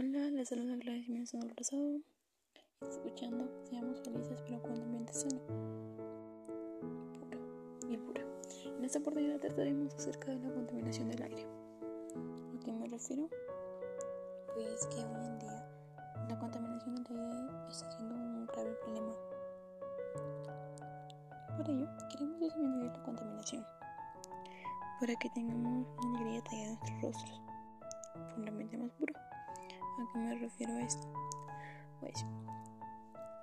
Hola, les saluda Gladys Jiménez Rosado. Escuchando, seamos felices pero un ambiente sano, puro y puro. En esta oportunidad trataremos acerca de la contaminación del aire. ¿A qué me refiero? Pues que hoy en día la contaminación del aire está siendo un grave problema. Por ello, queremos disminuir la contaminación para que tengamos una alegría tallada en nuestros rostros, ambiente más puro. ¿A qué me refiero a esto? Pues,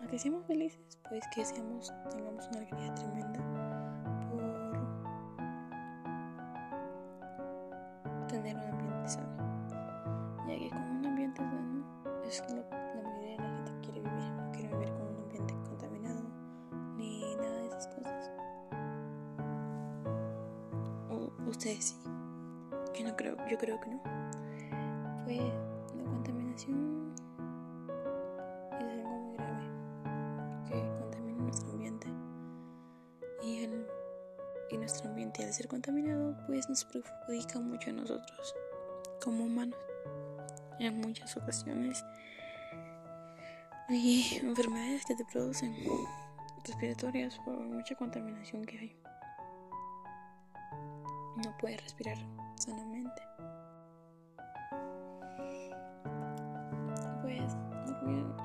a que seamos felices, pues que seamos, tengamos una alegría tremenda por tener un ambiente sano. Ya que con un ambiente sano es lo la mayoría de la gente quiere vivir. No quiere vivir con un ambiente contaminado ni nada de esas cosas. O ustedes sí. Que no creo, yo creo que no. Pues ser contaminado pues nos perjudica mucho a nosotros como humanos en muchas ocasiones. Hay enfermedades que te producen respiratorias por mucha contaminación que hay. No puedes respirar sanamente.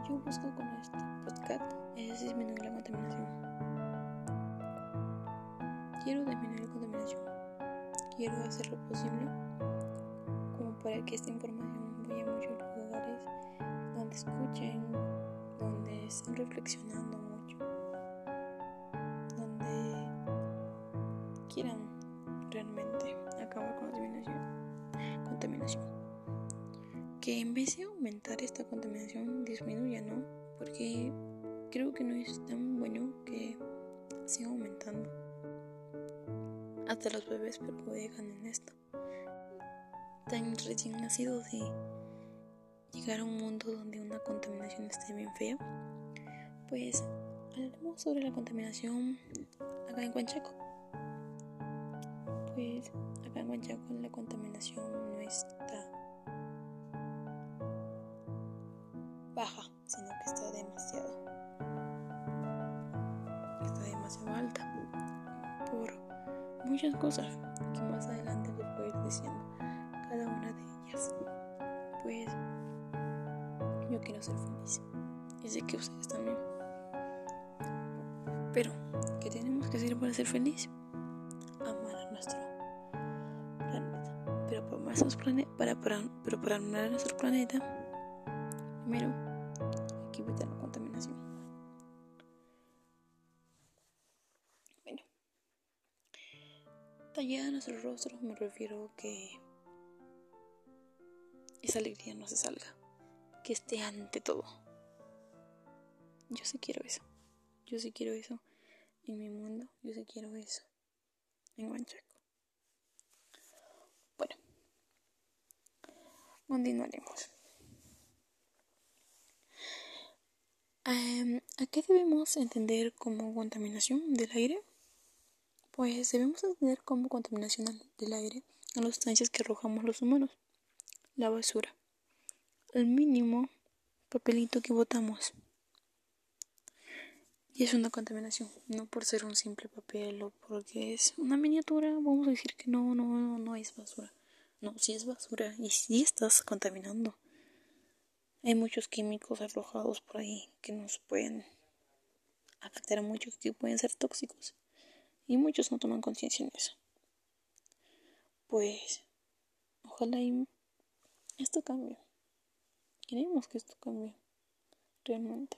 Yo busco con este podcast es disminuir la contaminación. Quiero disminuir Quiero hacer lo posible como para que esta información vaya a muchos lugares donde escuchen, donde estén reflexionando mucho, donde quieran realmente acabar con la contaminación que en vez de aumentar esta contaminación disminuya, ¿no? Porque creo que no es tan bueno que siga aumentando. Hasta los bebés perjudican en esto. Tan recién nacidos de llegar a un mundo donde una contaminación esté bien fea, pues hablaremos sobre la contaminación acá en Huanchaco. Pues acá en Huanchaco la contaminación no está baja, sino que está demasiado, muchas cosas que más adelante les voy a ir diciendo cada una de ellas. Pues yo quiero ser feliz y sé que ustedes también. Pero, ¿qué tenemos que hacer para ser feliz? Amar a nuestro planeta. Pero para, para, para, amar a nuestro planeta, primero tallada nuestro rostro me refiero que esa alegría no se salga, que esté ante todo. Yo sí quiero eso. Yo sí quiero eso en mi mundo. Yo sí quiero eso en Manchaco. Bueno, continuaremos. ¿A qué debemos entender como contaminación del aire? Pues debemos entender como contaminación del aire a las sustancias que arrojamos los humanos, la basura, el mínimo papelito que botamos. Y es una contaminación, no por ser un simple papel o porque es una miniatura, vamos a decir que no, no, no es basura. No, si es basura y si estás contaminando. Hay muchos químicos arrojados por ahí que nos pueden afectar mucho, que pueden ser tóxicos. Y muchos no toman conciencia en eso. Pues, ojalá esto cambie. Queremos que esto cambie. Realmente.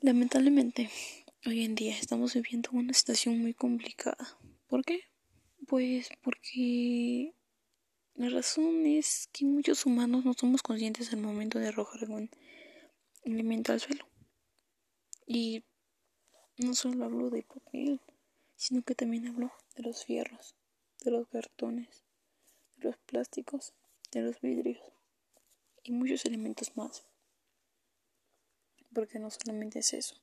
Lamentablemente, hoy en día estamos viviendo una situación muy complicada. ¿Por qué? Pues porque la razón es que muchos humanos no somos conscientes al momento de arrojar algún alimento al suelo. Y no solo hablo de papel, sino que también hablo de los fierros, de los cartones, de los plásticos, de los vidrios y muchos elementos más. Porque no solamente es eso.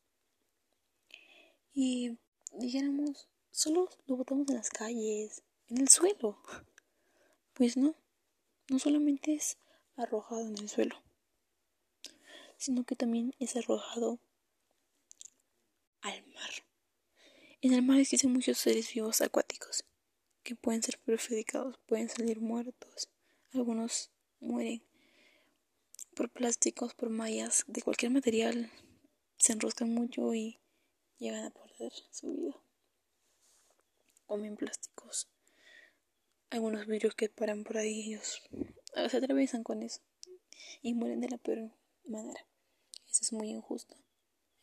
Y dijéramos, solo lo botamos en las calles, en el suelo. Pues no, no solamente es arrojado en el suelo, sino que también es arrojado al mar. En el mar existen muchos seres vivos acuáticos que pueden ser perjudicados, pueden salir muertos, algunos mueren por plásticos, por mallas, de cualquier material, se enroscan mucho y llegan a perder su vida. Comen plásticos. Algunos vidrios que paran por ahí, ellos se atraviesan con eso y mueren de la peor manera. Eso es muy injusto.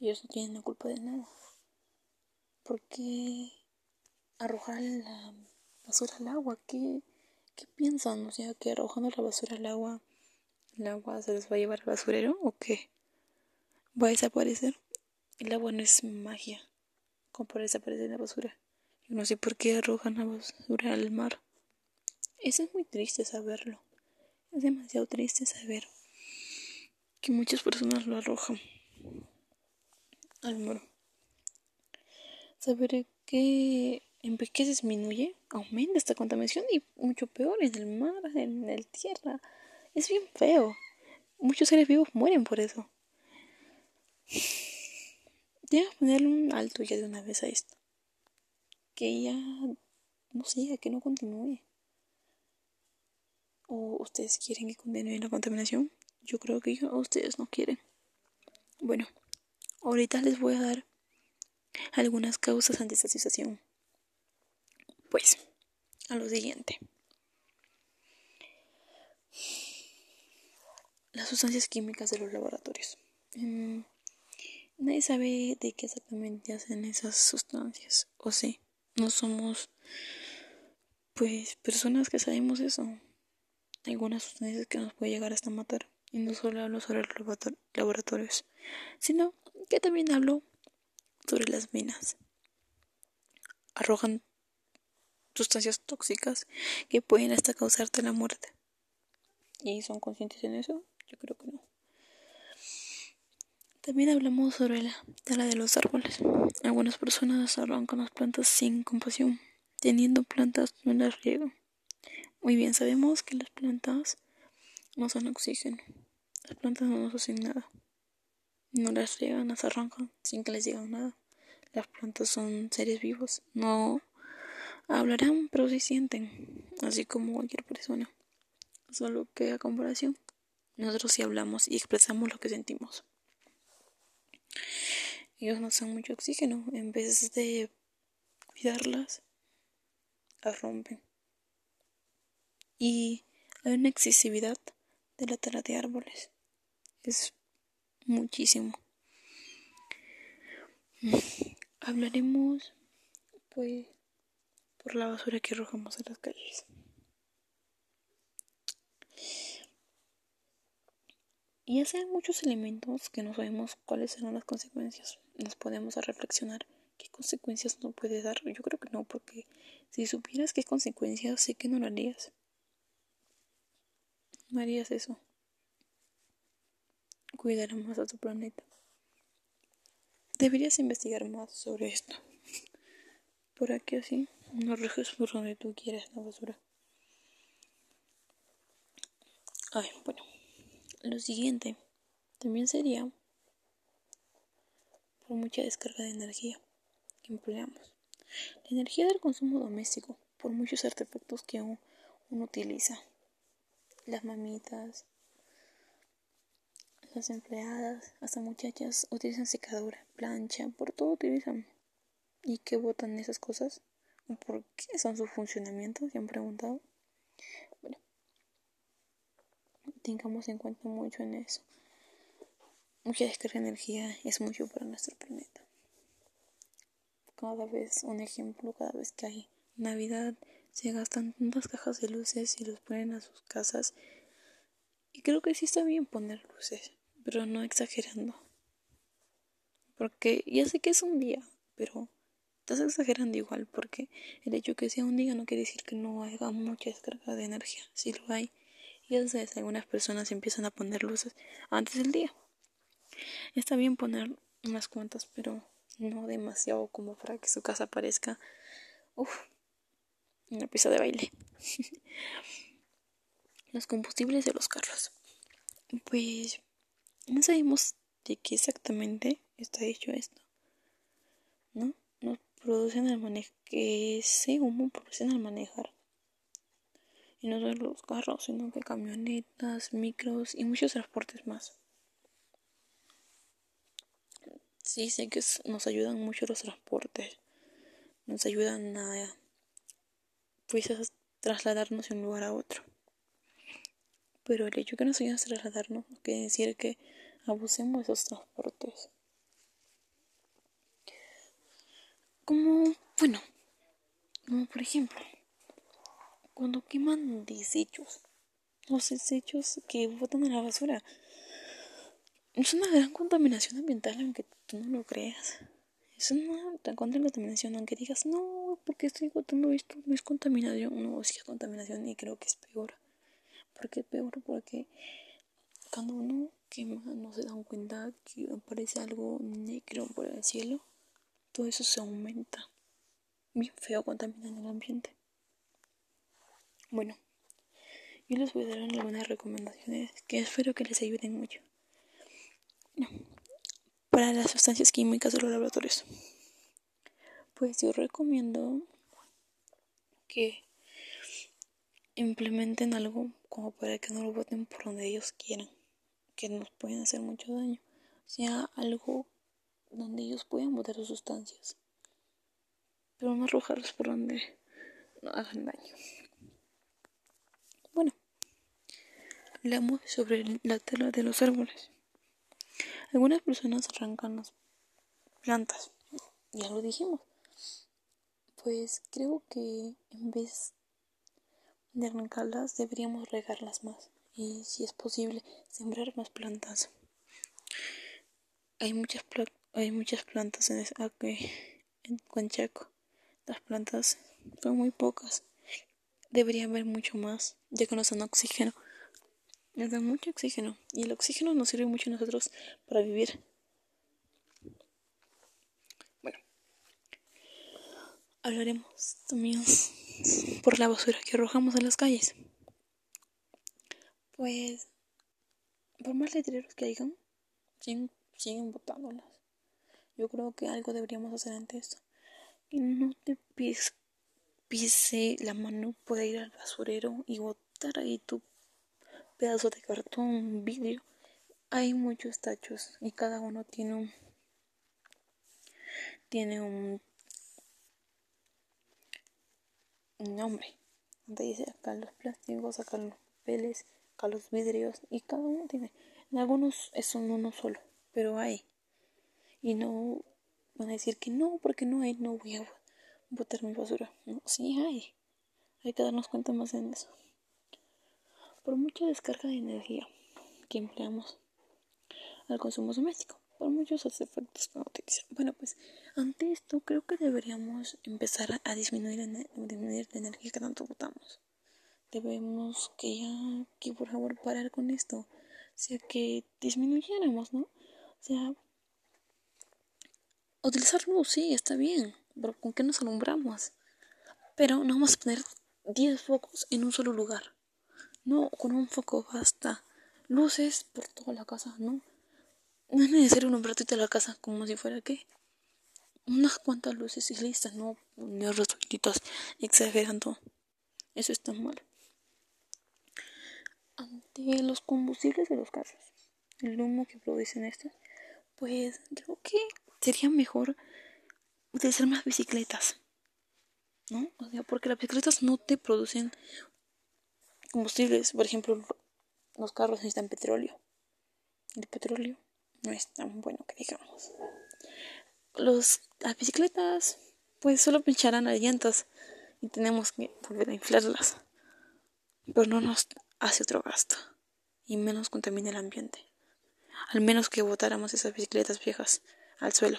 Ellos no tienen la culpa de nada. ¿Por qué arrojar la basura al agua? ¿Qué, qué piensan? O sea, que arrojando la basura al agua, el agua se les va a llevar al basurero o qué? ¿Va a desaparecer? El agua no es magia, como para desaparecer la basura. Yo no sé por qué arrojan la basura al mar. Eso es muy triste saberlo. Es demasiado triste saber que muchas personas lo arrojan al mar. Saber que en vez que disminuye, aumenta esta contaminación y mucho peor en el mar, en el tierra. Es bien feo. Muchos seres vivos mueren por eso. Debemos ponerle un alto ya de una vez a esto. Que ya no siga, que no continúe. ¿O ustedes quieren que continúe la contaminación? Yo creo que ustedes no quieren. Bueno, ahorita les voy a dar algunas causas ante esta situación. Pues, a lo siguiente. Las sustancias químicas de los laboratorios. Mm, nadie sabe de qué exactamente hacen esas sustancias. O sí, no somos, pues, personas que sabemos eso. Algunas sustancias que nos puede llegar hasta matar. Y no solo hablo sobre los laboratorios, sino que también hablo sobre las minas. Arrojan sustancias tóxicas que pueden hasta causarte la muerte. ¿Y son conscientes en eso? Yo creo que no. También hablamos sobre la tala de los árboles. Algunas personas arrancan las plantas sin compasión. Teniendo plantas no las riegan. Muy bien, sabemos que las plantas no son oxígeno. Las plantas no nos hacen nada. No las riegan, las arrancan sin que les digan nada. Las plantas son seres vivos. No hablarán, pero sí sienten. Así como cualquier persona. Solo que a comparación, nosotros sí hablamos y expresamos lo que sentimos. Ellos no usan mucho oxígeno. En vez de cuidarlas, las rompen. Y hay una excesividad de la tala de árboles. Es muchísimo. Hablaremos, pues, por la basura que arrojamos en las calles. Y hay muchos elementos que no sabemos cuáles serán las consecuencias. Nos podemos a reflexionar qué consecuencias no puede dar. Yo creo que no, porque si supieras qué consecuencias, sé que no lo harías. No harías eso. Cuidar más a tu planeta. Deberías investigar más sobre esto. Por aquí así, no rejes por donde tú quieras la basura. Ay, bueno. Lo siguiente también sería por mucha descarga de energía que empleamos. La energía del consumo doméstico, por muchos artefactos que uno utiliza las mamitas, las empleadas, hasta muchachas utilizan secadora, plancha, por todo utilizan. ¿Y qué botan esas cosas? ¿Por qué son sus funcionamientos? ¿Se han preguntado? Bueno, tengamos en cuenta mucho en eso. Mucha descarga de energía es mucho para nuestro planeta. Cada vez, un ejemplo, cada vez que hay Navidad, se gastan tantas cajas de luces y los ponen a sus casas. Y creo que sí está bien poner luces, pero no exagerando. Porque ya sé que es un día, pero estás exagerando igual, porque el hecho que sea un día no quiere decir que no haya mucha descarga de energía. Si lo hay, ya sabes, algunas personas empiezan a poner luces antes del día. Está bien poner unas cuantas, pero no demasiado como para que su casa parezca una pista de baile. los combustibles de los carros. Pues no sabemos de qué exactamente está hecho esto. ¿No? Nos producen al manejar, que ese humo producen al manejar. Y no solo los carros, sino que camionetas, micros y muchos transportes más. Sí, sé que nos ayudan mucho los transportes. Nos ayudan a, pues, a trasladarnos de un lugar a otro. Pero el hecho que nos a trasladarnos no quiere decir que abusemos de esos transportes. Como, bueno, como por ejemplo, cuando queman desechos, los desechos que botan a la basura, es una gran contaminación ambiental, aunque tú no lo creas. Es una gran contaminación, aunque digas, no, porque estoy botando esto? No es contaminación, no, sí es contaminación y creo que es peor. ¿Por qué peor? Porque cuando uno quema no se dan cuenta que aparece algo negro por el cielo. Todo eso se aumenta. Bien feo contaminando el ambiente. Bueno, yo les voy a dar algunas recomendaciones que espero que les ayuden mucho. Para las sustancias químicas de los laboratorios. Pues yo recomiendo que implementen algo como para que no lo voten por donde ellos quieran, que nos pueden hacer mucho daño. Sea, algo donde ellos puedan botar sus sustancias, pero no arrojarlos por donde no hagan daño. Bueno, hablamos sobre la tela de los árboles. Algunas personas arrancan las plantas, ya lo dijimos. Pues creo que en vez de arrancarlas deberíamos regarlas más y si es posible sembrar más plantas. Hay muchas hay muchas plantas en, aquí, en Conchaco. Las plantas son muy pocas. Debería haber mucho más, ya que nos dan oxígeno. Nos dan mucho oxígeno y el oxígeno nos sirve mucho a nosotros para vivir. Bueno, hablaremos también por la basura que arrojamos en las calles. Pues, por más letreros que hayan, siguen, botándolas. Yo creo que algo deberíamos hacer ante esto. Y no te pise la mano, puede ir al basurero y botar ahí tu pedazo de cartón, vidrio. Hay muchos tachos y cada uno tiene un tiene un un nombre. Donde dice acá los plásticos, acá los papeles, acá los vidrios y cada uno tiene. En algunos es uno solo, pero hay. Y no van a decir que no, porque no hay, no voy a botar mi basura. No, sí hay. Hay que darnos cuenta más en eso. Por mucha descarga de energía que empleamos al consumo doméstico por muchos efectos que utilizan. Bueno, pues ante esto creo que deberíamos empezar a disminuir, disminuir la energía que tanto botamos. Debemos que ya, que por favor parar con esto. O sea, que disminuyéramos, ¿no? O sea, utilizar luz, sí, está bien, pero ¿con qué nos alumbramos? Pero no vamos a poner 10 focos en un solo lugar. No, con un foco basta. Luces por toda la casa, ¿no? No es necesario ratito de la casa como si fuera que unas cuantas luces y listas, no poner resueltitos exagerando. Eso está mal. Ante los combustibles de los carros, el humo que producen estos, pues creo que sería mejor utilizar más bicicletas. ¿No? O sea, porque las bicicletas no te producen combustibles. Por ejemplo, los carros necesitan petróleo. El petróleo no es tan bueno que digamos. Los, las bicicletas pues solo pincharán las llantas y tenemos que volver a inflarlas. Pero no nos hace otro gasto y menos contamina el ambiente. Al menos que botáramos esas bicicletas viejas al suelo.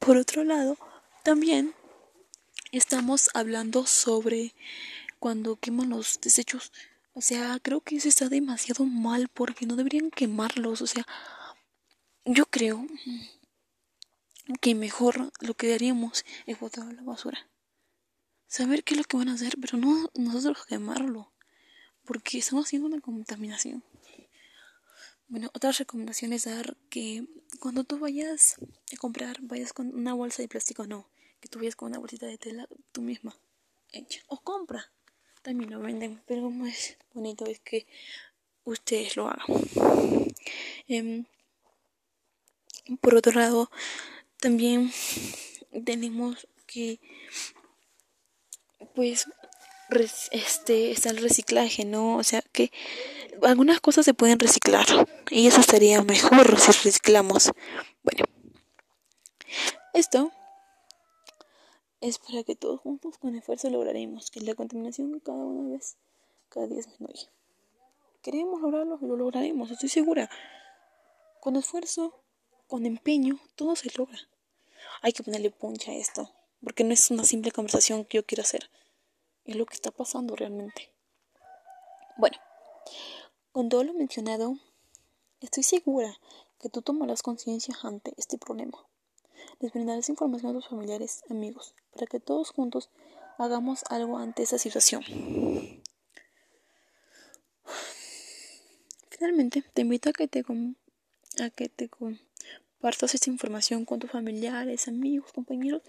Por otro lado, también estamos hablando sobre cuando queman los desechos. O sea, creo que eso está demasiado mal porque no deberían quemarlos. O sea, yo creo que mejor lo que haríamos es botar la basura. Saber qué es lo que van a hacer, pero no nosotros quemarlo. porque estamos haciendo una contaminación. Bueno, otra recomendación es dar que cuando tú vayas a comprar, vayas con una bolsa de plástico, no, que tú vayas con una bolsita de tela tú misma hecha. O compra, también lo venden, pero más bonito es que ustedes lo hagan. Em, por otro lado, también tenemos que, pues, este, está el reciclaje, ¿no? O sea, que algunas cosas se pueden reciclar y eso estaría mejor si reciclamos. Bueno, esto es para que todos juntos con esfuerzo lograremos que la contaminación cada una vez, cada día disminuya. Queremos lograrlo y lo lograremos, estoy segura. Con esfuerzo, con empeño, todo se logra. Hay que ponerle puncha a esto, porque no es una simple conversación que yo quiero hacer. Es lo que está pasando realmente. Bueno, con todo lo mencionado, estoy segura que tú tomarás conciencia ante este problema. Les brindarás información a tus familiares, amigos, para que todos juntos hagamos algo ante esa situación. Finalmente, te invito a que te, a que te compartas esta información con tus familiares, amigos, compañeros,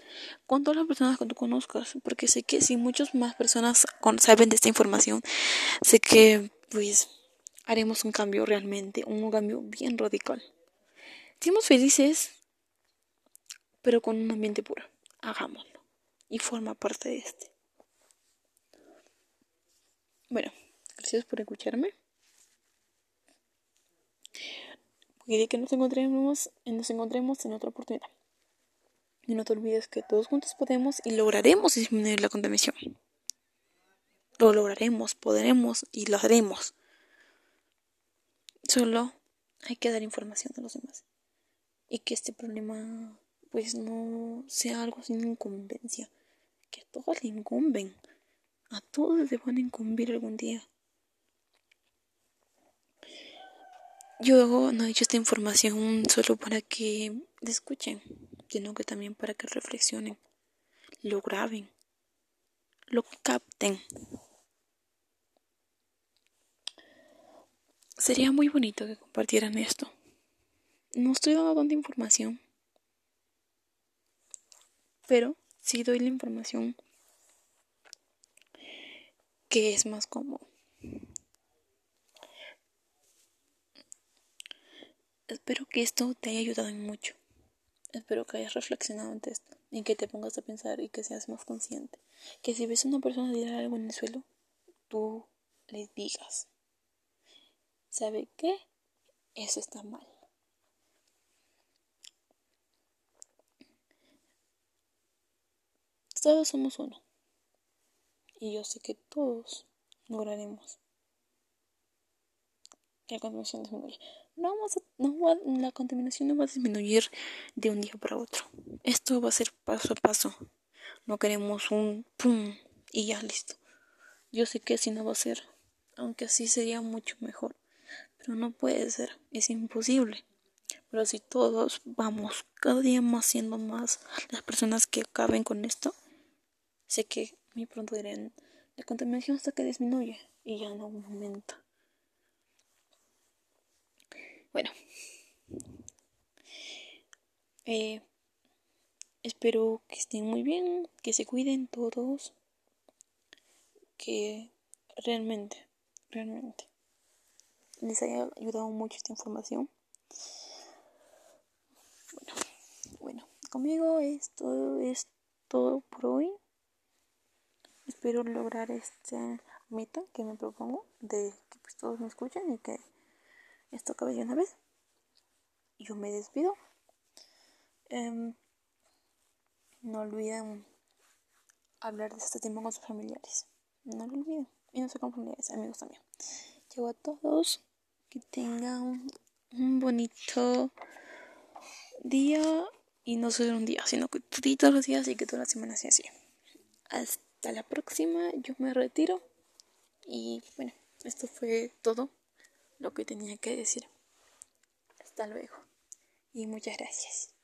con todas las personas que tú conozcas, porque sé que si muchas más personas saben de esta información, sé que pues haremos un cambio realmente, un cambio bien radical. Estamos felices, pero con un ambiente puro. Hagámoslo. Y forma parte de este. Bueno, gracias por escucharme. Y que nos encontremos, nos encontremos en otra oportunidad. Y no te olvides que todos juntos podemos y lograremos disminuir la contaminación. Lo lograremos, podremos y lo haremos. Solo hay que dar información a los demás. Y que este problema pues no sea algo sin incumbencia. Que a todos le incumben. A todos le van a incumbir algún día. Yo no he dicho esta información solo para que la escuchen, sino que también para que reflexionen, lo graben, lo capten. Sería muy bonito que compartieran esto. No estoy dando tanta información, pero sí doy la información que es más cómodo. Espero que esto te haya ayudado en mucho. Espero que hayas reflexionado ante esto y que te pongas a pensar y que seas más consciente. Que si ves a una persona tirar algo en el suelo, tú le digas, ¿sabe qué? Eso está mal. Todos somos uno. Y yo sé que todos lograremos la contaminación disminuya. No vamos a, no la contaminación no va a disminuir de un día para otro. Esto va a ser paso a paso. No queremos un pum y ya listo. Yo sé que así no va a ser, aunque así sería mucho mejor. Pero no puede ser, es imposible. Pero si todos vamos cada día más siendo más las personas que acaben con esto, sé que muy pronto dirán la contaminación hasta que disminuye y ya no aumenta. Bueno, eh, espero que estén muy bien, que se cuiden todos, que realmente, realmente les haya ayudado mucho esta información. Bueno, bueno, conmigo esto es todo por hoy. Espero lograr esta meta que me propongo de que pues, todos me escuchen y que esto acaba de una vez. Yo me despido. Em, no olviden hablar de este tema con sus familiares. No lo olviden. Y no se con familiares, amigos también. Llego a todos. Que tengan un bonito día. Y no solo un día, sino que todos los días y que toda la semana sea así. Hasta la próxima. Yo me retiro. Y bueno, esto fue todo lo que tenía que decir. Hasta luego y muchas gracias.